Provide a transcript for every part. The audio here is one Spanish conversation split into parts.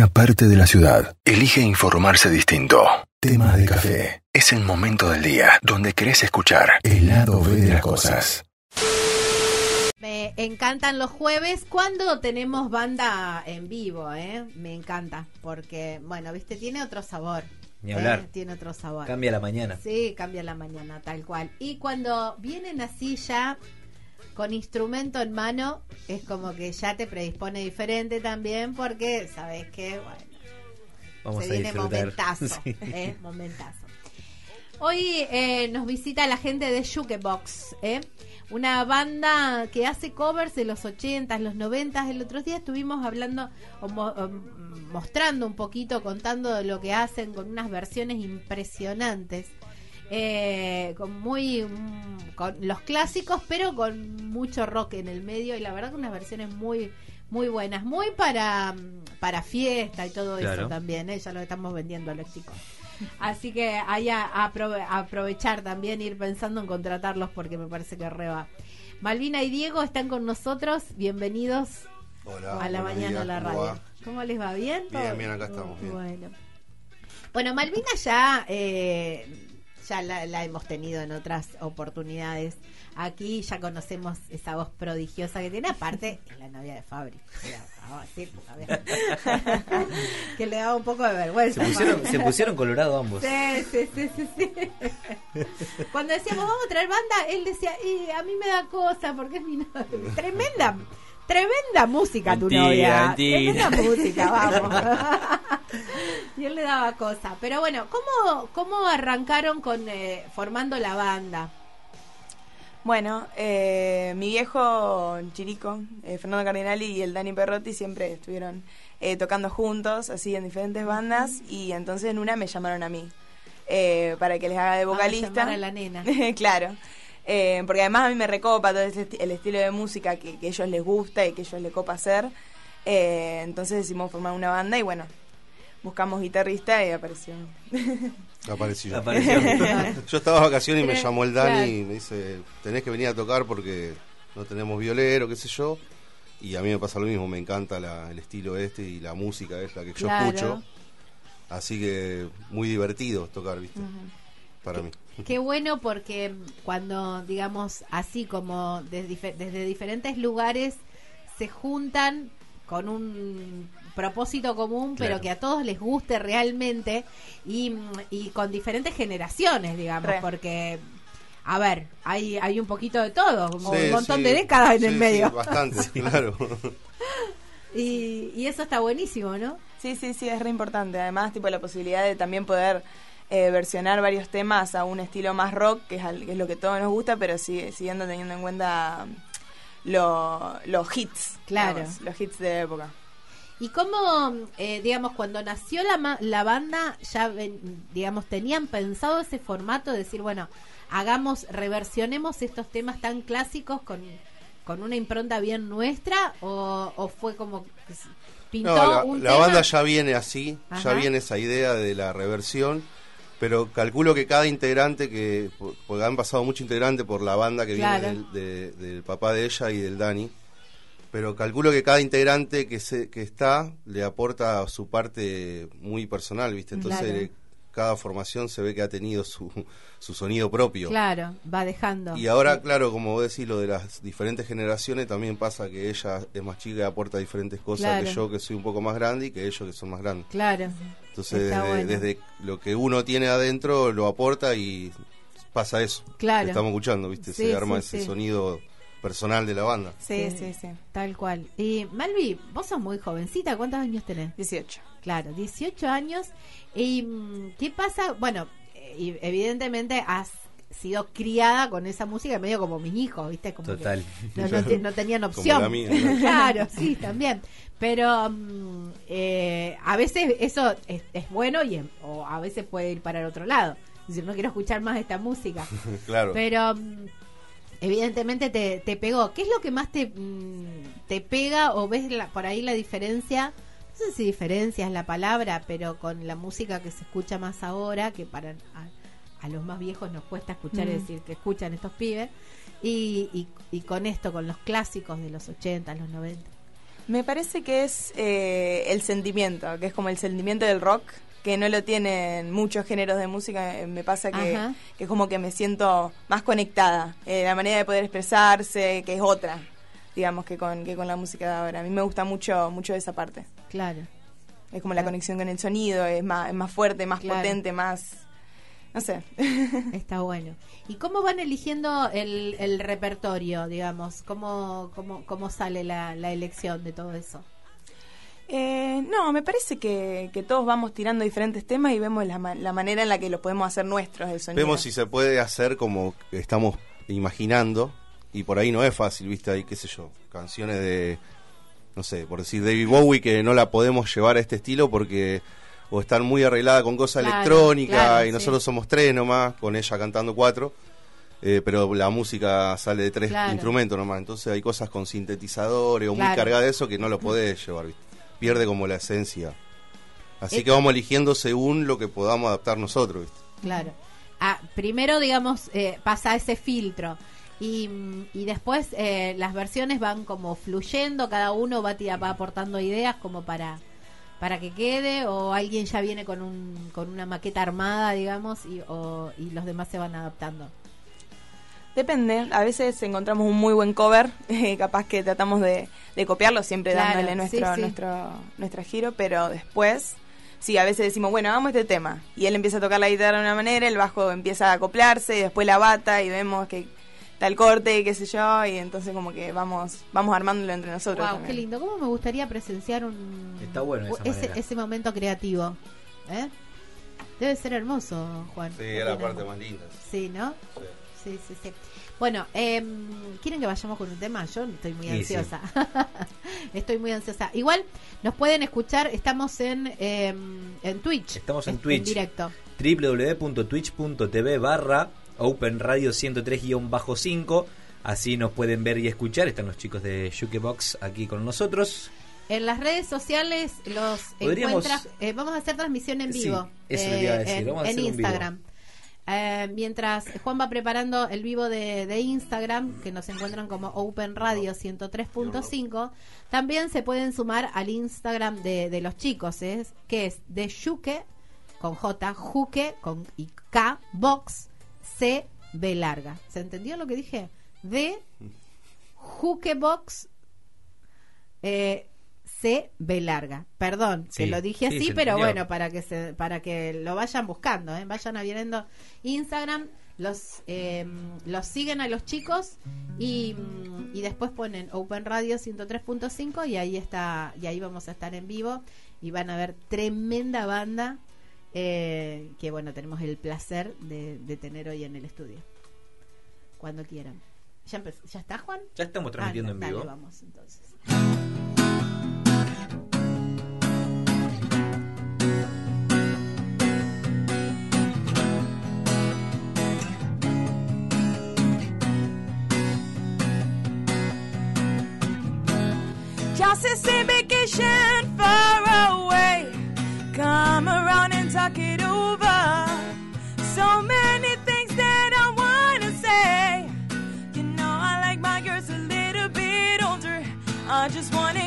una parte de la ciudad. Elige informarse distinto. Temas de café. Es el momento del día donde querés escuchar el lado B de las cosas. Me encantan los jueves cuando tenemos banda en vivo, ¿eh? Me encanta, porque, bueno, viste, tiene otro sabor. Ni hablar. ¿eh? Tiene otro sabor. Cambia la mañana. Sí, cambia la mañana, tal cual. Y cuando vienen así ya con instrumento en mano, es como que ya te predispone diferente también, porque sabes que, bueno, Vamos se a viene momentazo, Sí. ¿eh? momentazo. Hoy eh, nos visita la gente de Jukebox, ¿eh? una banda que hace covers de los 80s, los 90s. El otro día estuvimos hablando, o mo- o, mm, mostrando un poquito, contando de lo que hacen con unas versiones impresionantes. Eh, con muy mm, con los clásicos pero con mucho rock en el medio y la verdad que unas versiones muy muy buenas muy para mm, para fiesta y todo eso también ¿eh? ya lo estamos vendiendo a los chicos Así que hay a, a aprove- a aprovechar también, ir pensando en contratarlos porque me parece que reba. Malvina y Diego están con nosotros. Bienvenidos Hola, a la mañana días, a la ¿cómo radio. ¿Cómo les va? ¿Bien? Bien, acá estamos, bien. Bueno. Bueno, Malvina ya, eh, ya la, la hemos tenido en otras oportunidades. Aquí ya conocemos esa voz prodigiosa que tiene. Aparte, es la novia de Fabri. Que le daba un poco de vergüenza. Se pusieron, se pusieron colorado ambos. Sí, sí, sí, sí, sí. Cuando decíamos vamos a traer banda, él decía, y a mí me da cosa porque es mi novia. Tremenda, tremenda música tu novia. mentira. Tremenda música, vamos. y él le daba cosa. Pero bueno, ¿cómo, cómo arrancaron con eh, formando la banda? Bueno, eh, mi viejo Chirico, eh, Fernando Cardinali y el Dani Perrotti siempre estuvieron eh, tocando juntos, así en diferentes bandas, y entonces en una me llamaron a mí eh, para que les haga de Vamos a vocalista. a la nena. claro. Eh, porque además a mí me recopa todo ese el estilo de música que, que ellos les gusta y que ellos les copa hacer. Eh, entonces decidimos formar una banda y bueno, buscamos guitarrista y apareció. Apareció. Apareció. Yo estaba de vacaciones y me llamó el Dani claro. y me dice, tenés que venir a tocar porque no tenemos violero, qué sé yo. Y a mí me pasa lo mismo, me encanta la- el estilo este y la música es la que yo Claro. escucho. Así que muy divertido tocar, ¿viste? Para mí. Qué bueno porque cuando, digamos, así como desde diferentes lugares se juntan con un propósito común, pero que a todos les guste realmente y, y con diferentes generaciones, digamos, Re. porque, a ver, hay, hay un poquito de todo, como Sí, un montón sí. de décadas en Sí, el sí, medio. bastante, claro. Y, y eso está buenísimo, ¿no? Sí, sí, sí, es re importante. Además, tipo la posibilidad de también poder eh, versionar varios temas a un estilo más rock, que es, al- que es lo que todos nos gusta, pero sigue, siguiendo teniendo en cuenta lo- los hits. Claro. digamos, los hits de época. ¿Y cómo, eh, digamos, cuando nació la, ma- la banda, ya, ven- digamos, tenían pensado ese formato de decir, bueno, hagamos, reversionemos estos temas tan clásicos con, con una impronta bien nuestra? ¿O, o fue como pintó No, la, un la tema? banda ya viene así, Ajá. ya viene esa idea de la reversión, pero calculo que cada integrante, que porque han pasado muchos integrantes por la banda que Claro. viene del, de- del papá de ella y del Dani, pero calculo que cada integrante que, se, que está le aporta su parte muy personal, ¿viste? Entonces Claro. Cada formación se ve que ha tenido su, su sonido propio. Claro, va dejando. Y ahora, claro, como vos decís, lo de las diferentes generaciones, también pasa que ella es más chica y aporta diferentes cosas Claro. que yo, que soy un poco más grande, y que ellos, que son más grandes. Claro. Entonces, desde, bueno. desde lo que uno tiene adentro, lo aporta y pasa eso. Claro. que estamos escuchando, ¿viste? Sí, Se arma sí, ese sí. sonido personal de la banda. Sí, Sí. sí, sí. Tal cual. Y Malvi, vos sos muy jovencita, ¿cuántos años tenés? 18. Claro, 18 años. ¿Y mm, qué pasa? Bueno, evidentemente has sido criada con esa música medio como mis hijos, ¿viste? Como que Total. no, no te- no tenían Como opción. la mía, ¿no? claro, sí, también. Pero mm, eh, a veces eso es, es bueno y o a veces puede ir para el otro lado. Es decir, no quiero escuchar más esta música. claro. Pero mm, evidentemente te, te pegó. ¿Qué es lo que más te, mm, te pega o ves la- por ahí la diferencia? No sé si diferencia es la palabra, pero con la música que se escucha más ahora, que para a, a los más viejos nos cuesta escuchar y Mm. decir que escuchan estos pibes, y, y, y con esto, con los clásicos de los 80, los 90. Me parece que es eh, el sentimiento, que es como el sentimiento del rock, que no lo tienen muchos géneros de música. eh, Me pasa que, Ajá. que es como que me siento más conectada. eh, la manera de poder expresarse, que es otra, digamos, que con, que con la música de ahora. A mí me gusta mucho, mucho esa parte. Claro. Es como la Claro. conexión con el sonido, es más, es más fuerte, más Claro. potente, más... No sé. Está bueno. ¿Y cómo van eligiendo el, el repertorio, digamos? ¿Cómo, cómo, cómo sale la, la elección de todo eso? Eh, no, me parece que, que todos vamos tirando diferentes temas y vemos la, ma- la manera en la que los podemos hacer nuestros, el sonido. Vemos si se puede hacer como estamos imaginando. Y por ahí no es fácil, ¿viste? Hay, qué sé yo, canciones de, no sé, por decir David Bowie que no la podemos llevar a este estilo porque o están muy arreglada con cosas Claro, electrónicas claro, y sí. nosotros somos tres nomás, con ella cantando cuatro. eh, pero la música sale de tres Claro. instrumentos nomás, entonces hay cosas con sintetizadores o muy Claro. cargadas de eso que no lo podés llevar, ¿viste? pierde como la esencia. Así Eh, que vamos eligiendo según lo que podamos adaptar nosotros, ¿viste? Claro. Ah, primero, digamos, eh, pasa ese filtro. Y, y después eh, las versiones van como fluyendo, cada uno va, tira- va aportando ideas como para, para que quede, o alguien ya viene con, un, con una maqueta armada, digamos, y, o, y los demás se van adaptando. Depende, a veces encontramos un muy buen cover, eh, capaz que tratamos de, de copiarlo, siempre Claro, dándole nuestro, sí, sí. nuestro, giro, pero después, sí, a veces decimos, bueno, hagamos este tema, y él empieza a tocar la guitarra de una manera, el bajo empieza a acoplarse, y después la bata, y vemos que tal corte, qué sé yo, y entonces como que vamos vamos armándolo entre nosotros. Wow, también. qué lindo. ¿Cómo me gustaría presenciar un Está bueno ese, ese momento creativo? ¿Eh? Debe ser hermoso, Juan. Sí, ¿Qué era la parte más linda. Sí, ¿no? Sí, sí, sí. Bueno, em, ¿quieren que vayamos con un tema? Yo estoy muy sí. ansiosa. estoy muy ansiosa. Igual nos pueden escuchar, estamos en, em, en Twitch. Estamos en Es- Twitch. En directo. www.twitch.tv barra Open Radio 103-5. Así nos pueden ver y escuchar. Están los chicos de Jukebox aquí con nosotros. En las redes sociales los encuentras. eh, vamos a hacer transmisión en Sí, vivo. eso le iba a decir, En, vamos a en hacer un vivo. Instagram. Eh, mientras Juan va preparando el vivo de, de Instagram, que nos encuentran como Open Radio 103.5, también se pueden sumar al Instagram de, de los chicos, ¿es? que es de Juque, con J, Juque, con y K, Box, C, B larga. ¿Se entendió lo que dije? De Jukebox eh, C B larga. Perdón, que Sí, lo dije sí, así, pero bueno, para que se, para que lo vayan buscando, ¿eh? vayan abriendo Instagram, los eh, los siguen a los chicos y, mm, y después ponen Open Radio 103.5 y ahí está y ahí vamos a estar en vivo y van a ver tremenda banda eh, que bueno tenemos el placer de, de tener hoy en el estudio. Cuando quieran. ¿Ya, empe- ¿Ya está Juan? Ya estamos transmitiendo Ah, en dale, vivo. vamos entonces. Just a same vacation far away. Come around and talk it over. So many things that I wanna say. You know I like my girls a little bit older. I just wanna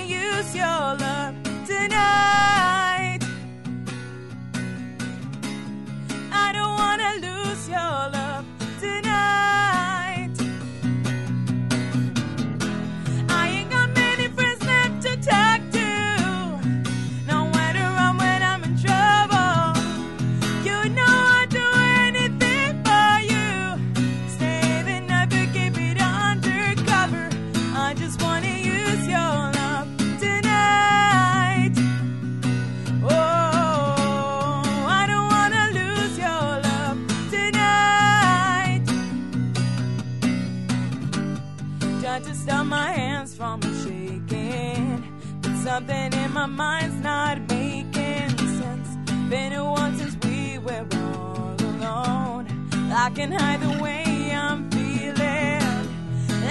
my mind's not making sense. Been a while since we were all alone. I can hide the way I'm feeling.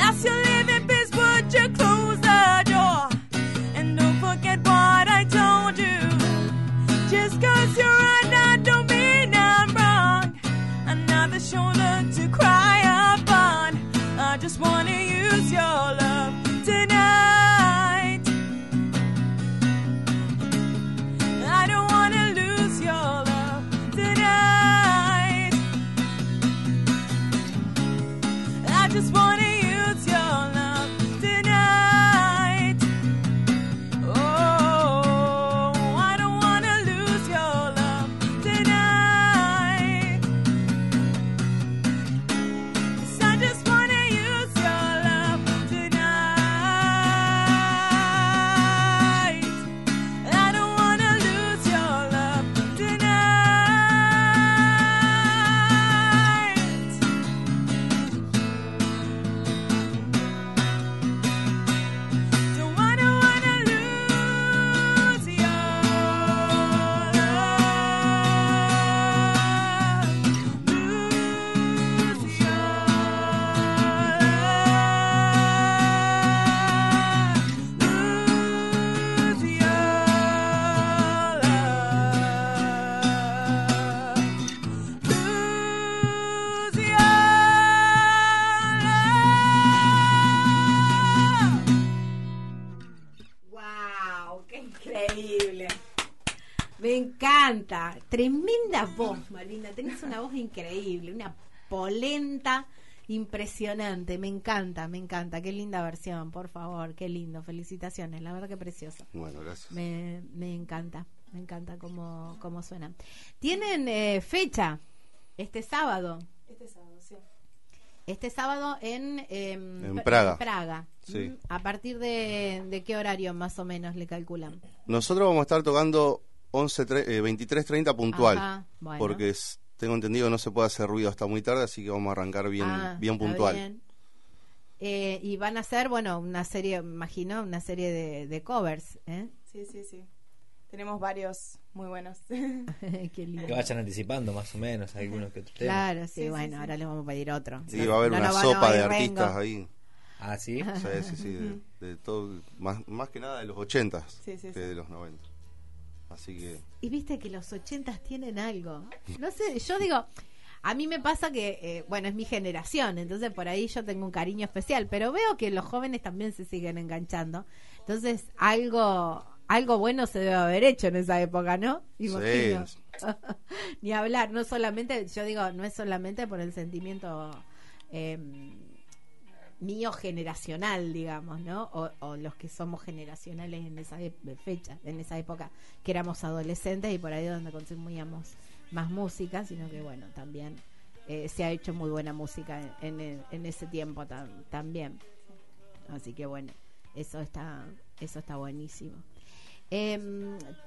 As you live in peace, would you close the door? And don't forget what I told you. Just cause you're right now don't mean I'm wrong. Another shoulder to cry upon. I just wanna use your encanta. Tremenda voz, Malvina. Tenés una voz increíble, una polenta impresionante. Me encanta, me encanta. Qué linda versión, por favor. Qué lindo. Felicitaciones. La verdad que precioso. Bueno, gracias. Me, me encanta. Me encanta cómo, cómo suena. Tienen eh, fecha este sábado. Este sábado, sí. Este sábado en, em, En Praga. Praga. Sí. Mm, ¿A partir de, de qué horario más o menos le calculan? Nosotros vamos a estar tocando 11, tre- eh, 23.30 puntual. Ajá, bueno. Porque es- tengo entendido que no se puede hacer ruido hasta muy tarde, así que vamos a arrancar bien, Ah, bien puntual. bien. Eh, y van a hacer, bueno, una serie, imagino, una serie de, de covers. ¿eh? Sí, sí, sí. Tenemos varios muy buenos. Qué lindo. Que vayan anticipando más o menos algunos que otros. Claro, sí, Sí, sí, bueno, sí. ahora les vamos a pedir otro. Sí, No- va a haber no una sopa de artistas Rengo. ahí. Ah, sí. Sí, sí, sí, de, de todo, más, más que nada de los 80 Sí, sí, que sí. de los 90. Así que Y viste que los ochentas tienen algo. No sé, yo digo, a mí me pasa que, eh, bueno, es mi generación, entonces por ahí yo tengo un cariño especial, pero veo que los jóvenes también se siguen enganchando. Entonces, algo algo bueno se debe haber hecho en esa época, ¿no? Sí. Ni hablar, no solamente, yo digo, no es solamente por el sentimiento eh, mío generacional, digamos, ¿no? O, los que somos generacionales en esa ep- fecha, en esa época que éramos adolescentes y por ahí donde consumíamos más música, sino que bueno, también eh, se ha hecho muy buena música en, en- ese tiempo tam- también. Así que bueno, eso está, eso está buenísimo. Eh,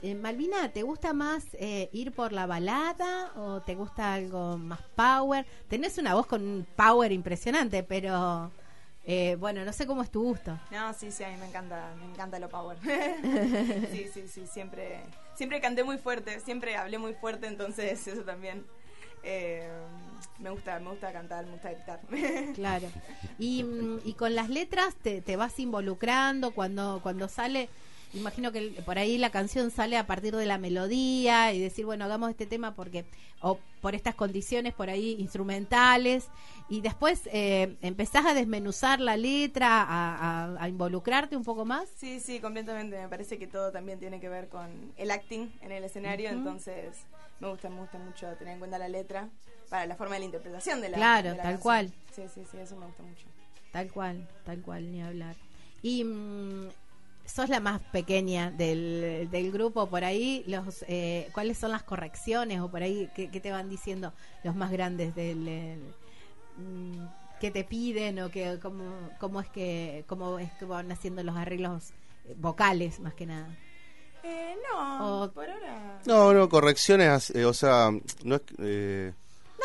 eh, Malvina, ¿te gusta más eh, ir por la balada o te gusta algo más power? Tenés una voz con un power impresionante, pero eh, bueno, no sé cómo es tu gusto. No, sí, sí, a mí me encanta, me encanta lo power. sí, sí, sí, siempre, siempre canté muy fuerte, siempre hablé muy fuerte, entonces eso también eh, me gusta, me gusta cantar, me gusta gritar. Claro. Y, mm, y con las letras te, te vas involucrando cuando, cuando sale. Imagino que por ahí la canción sale a partir de la melodía y decir, bueno, hagamos este tema porque, o por estas condiciones por ahí instrumentales, y después eh, empezás a desmenuzar la letra, a, a- a involucrarte un poco más. Sí, sí, completamente. Me parece que todo también tiene que ver con el acting en el escenario, entonces me gusta, me gusta mucho tener en cuenta la letra para la forma de la interpretación de la Claro, de la tal canción. cual. Sí, sí, sí, eso me gusta mucho. Tal cual, tal cual, ni hablar. Y mm, sos la más pequeña del, del grupo, por ahí, los eh, ¿cuáles son las correcciones o por ahí qué, qué te van diciendo los más grandes del... el, mm, ¿Qué te piden o que, cómo, cómo, es que, cómo es que van haciendo los arreglos eh, vocales, más que nada? Eh, no, O- por ahora. No, no, correcciones, eh, o sea, no es... eh,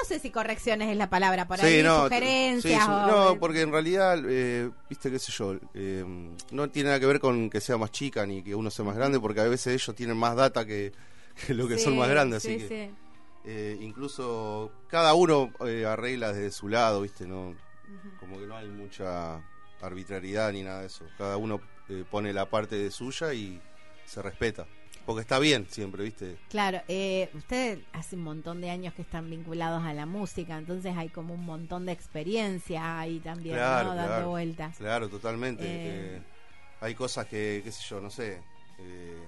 No sé si correcciones es la palabra, por sí, ahí no, sugerencias sí, su- o- no, porque en realidad, eh, viste, qué sé yo, eh, no tiene nada que ver con que sea más chica ni que uno sea más grande, porque a veces ellos tienen más data que, que lo que Sí, son más grandes, sí, así que sí. eh, incluso cada uno eh, arregla desde su lado, viste, no, como que no hay mucha arbitrariedad ni nada de eso. Cada uno eh, pone la parte de suya y se respeta, porque está bien siempre, viste. Claro, eh, ustedes hace un montón de años que están vinculados a la música, entonces hay como un montón de experiencia ahí también, Claro, ¿no? Dando claro. vueltas. Claro, totalmente. Eh. eh, hay cosas que, qué sé yo, no sé, eh,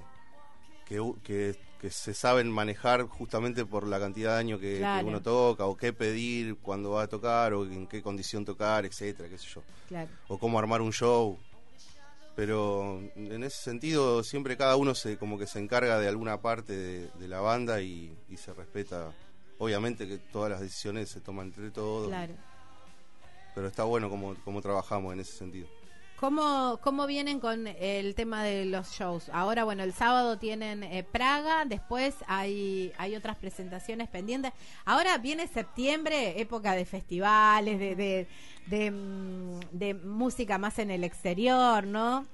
que, que, que se saben manejar justamente por la cantidad de años que, que uno toca, o qué pedir cuando va a tocar, o en qué condición tocar, etcétera, qué sé yo. Claro. O cómo armar un show. Pero en ese sentido siempre cada uno se como que se encarga de alguna parte de, de la banda y, y se respeta. Obviamente que todas las decisiones se toman entre todos, Claro. pero está bueno como, como trabajamos en ese sentido. ¿Cómo, ¿Cómo vienen con el tema de los shows? Ahora, bueno, el sábado tienen eh, Praga, después hay, hay otras presentaciones pendientes. Ahora viene septiembre, época de festivales, de, de, de, mm, de música más en el exterior, ¿no?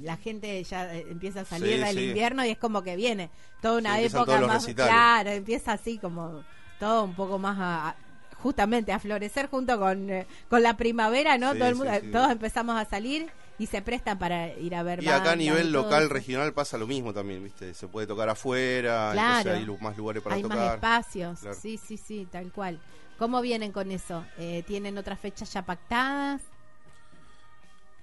La gente ya eh, empieza a salir Sí, del sí. invierno y es como que viene toda una época más... Claro, empieza así como todo un poco más a... a- justamente a florecer junto con, eh, con la primavera, ¿no? Sí, todo el mundo, sí. todos empezamos a salir y se prestan para ir a ver Y acá a nivel local, eso. regional pasa lo mismo también, ¿viste? Se puede tocar afuera, Claro. hay más lugares para hay tocar. más espacios, Claro. sí, sí, sí, tal cual. ¿Cómo vienen con eso? Eh, ¿Tienen otras fechas ya pactadas?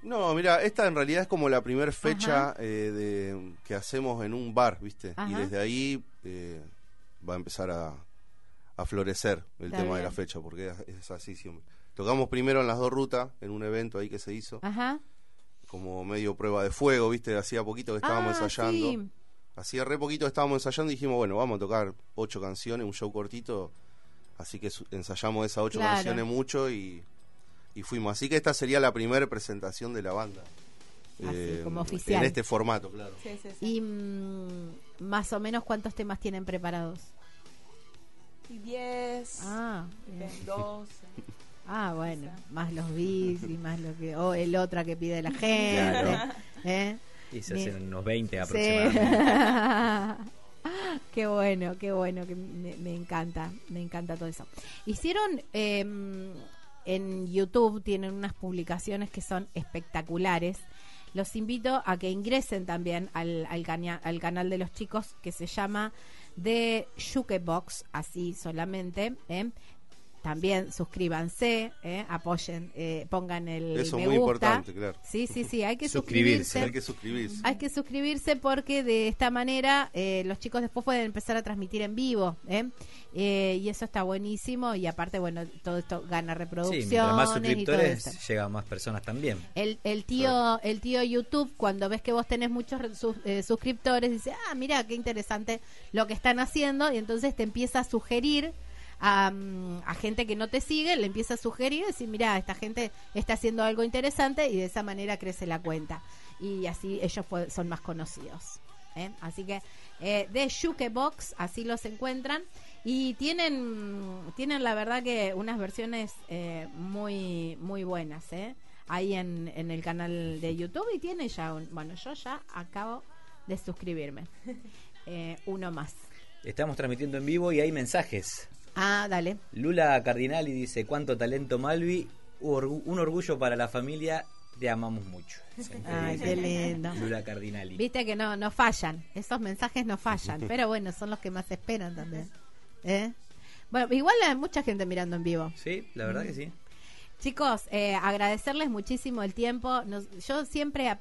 No, mira, esta en realidad es como la primera fecha eh, de, que hacemos en un bar, ¿viste? Ajá. Y desde ahí eh, va a empezar a, a florecer el Está tema de la fecha, porque es, así siempre. Tocamos primero en las dos rutas, en un evento ahí que se hizo, Ajá. como medio prueba de fuego, ¿viste? Hacía poquito que estábamos Ah, ensayando. sí. Hacía re poquito que estábamos ensayando y dijimos, bueno, vamos a tocar ocho canciones, un show cortito. Así que ensayamos esas ocho Claro. canciones mucho y, y fuimos. Así que esta sería la primera presentación de la banda. Así, como oficial. En este formato, claro. Sí, sí, sí. Y mm, más o menos cuántos temas tienen preparados. Y 10, Ah, bien. 12. Ah, bueno, más los bis y más lo que o el otra que pide la gente. Claro. ¿eh? Y se Bien. hacen unos 20 Sí. aproximadamente. qué bueno, qué bueno, que me, me encanta, me encanta todo eso. Hicieron eh, en YouTube, tienen unas publicaciones que son espectaculares. Los invito a que ingresen también al, al, caña- al canal de los chicos que se llama The Jukebox, así solamente. ¿eh? También suscríbanse, ¿eh? apoyen, eh, pongan el Eso me muy gusta. importante, claro. Sí, sí, sí, hay que Suscribirse. suscribirse. Hay que suscribirse. Hay que suscribirse porque de esta manera eh, los chicos después pueden empezar a transmitir en vivo. ¿eh? Eh, y eso está buenísimo. Y aparte, bueno, todo esto gana Sí, reproducciones mientras más suscriptores, llegan más personas también. El, el tío el tío YouTube cuando ves que vos tenés muchos sus- eh, suscriptores dice ah mira qué interesante lo que están haciendo y entonces te empieza a sugerir a, a gente que no te sigue le empieza a sugerir decir mira esta gente está haciendo algo interesante y de esa manera crece la cuenta y así ellos son más conocidos ¿eh? así que eh, de Jukebox así los encuentran y tienen tienen la verdad que unas versiones eh, muy muy buenas ¿eh? ahí en, en el canal de YouTube y tiene ya un, bueno yo ya acabo de suscribirme Eh, uno más Estamos transmitiendo en vivo y hay mensajes. Ah dale Lula Cardinali dice, cuánto talento Malvi, un orgullo para la familia, te amamos mucho. ay qué lindo Lula Cardinali. viste que no no fallan esos mensajes no fallan pero bueno son los que más esperan también ¿Eh? bueno igual hay mucha gente mirando en vivo Sí, la verdad que sí. Chicos, eh, agradecerles muchísimo el tiempo. Nos- yo siempre,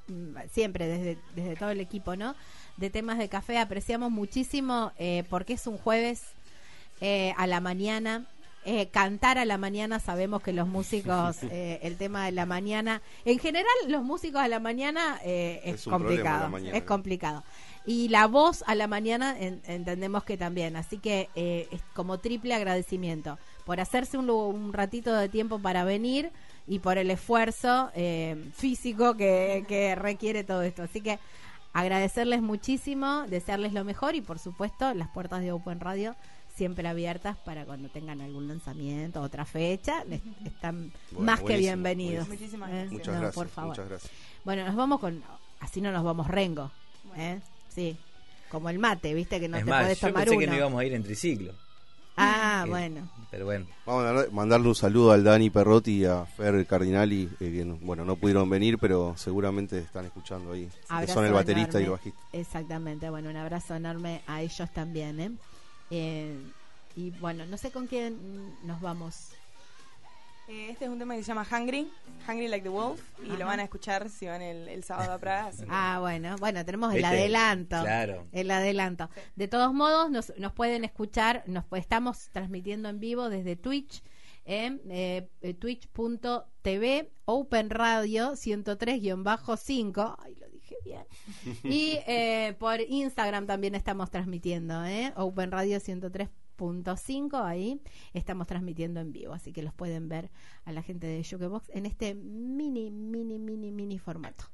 siempre desde, desde todo el equipo, ¿no? De temas de café apreciamos muchísimo eh, porque es un jueves eh, a la mañana. Eh, cantar a la mañana, sabemos que los músicos, eh, el tema de la mañana, en general los músicos a la mañana eh, es, complicado, mañana, es complicado. Y la voz a la mañana en- entendemos que también, así que eh, es como triple agradecimiento por hacerse un, un ratito de tiempo para venir y por el esfuerzo eh, físico que, que requiere todo esto. Así que agradecerles muchísimo, desearles lo mejor y por supuesto las puertas de Open Radio siempre abiertas para cuando tengan algún lanzamiento, otra fecha, les- están Bueno, más que bienvenidos. Muchísimas Eh, gracias. Muchas no, gracias. por favor. Muchas gracias. Bueno, nos vamos con. Así no nos vamos rengo. ¿eh? Sí. Como el mate, viste que no es te más, podés yo tomar pensé uno. que no íbamos a ir en triciclo. Ah, Eh, bueno. Pero bueno, Vamos a mandarle un saludo al Dani Perrotti y a Fer Cardinali, eh, que no- bueno, no pudieron venir, pero seguramente están escuchando ahí. que son el baterista y el bajista. Exactamente. Bueno, un abrazo enorme a ellos también. ¿eh? Eh, y bueno, no sé con quién nos vamos. Eh, este es un tema que se llama Hungry, Hungry Like the Wolf, y Ajá. lo van a escuchar si van el, el sábado a Praga. así que- Ah, bueno, bueno, tenemos el ¿Viste? adelanto. Claro. El adelanto. De todos modos, nos, nos pueden escuchar, nos estamos transmitiendo en vivo desde Twitch, en eh, eh, twitch.tv, Open Radio 103-5. Ay, lo bien. Y eh, por Instagram también estamos transmitiendo, ¿eh? Open Radio 103.5, ahí estamos transmitiendo en vivo, así que los pueden ver a la gente de Jukebox en este mini, mini, mini, mini formato.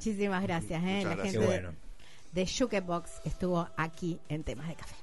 Muchísimas gracias. ¿eh? La gracias. gente bueno. de Jukebox estuvo aquí en temas de café.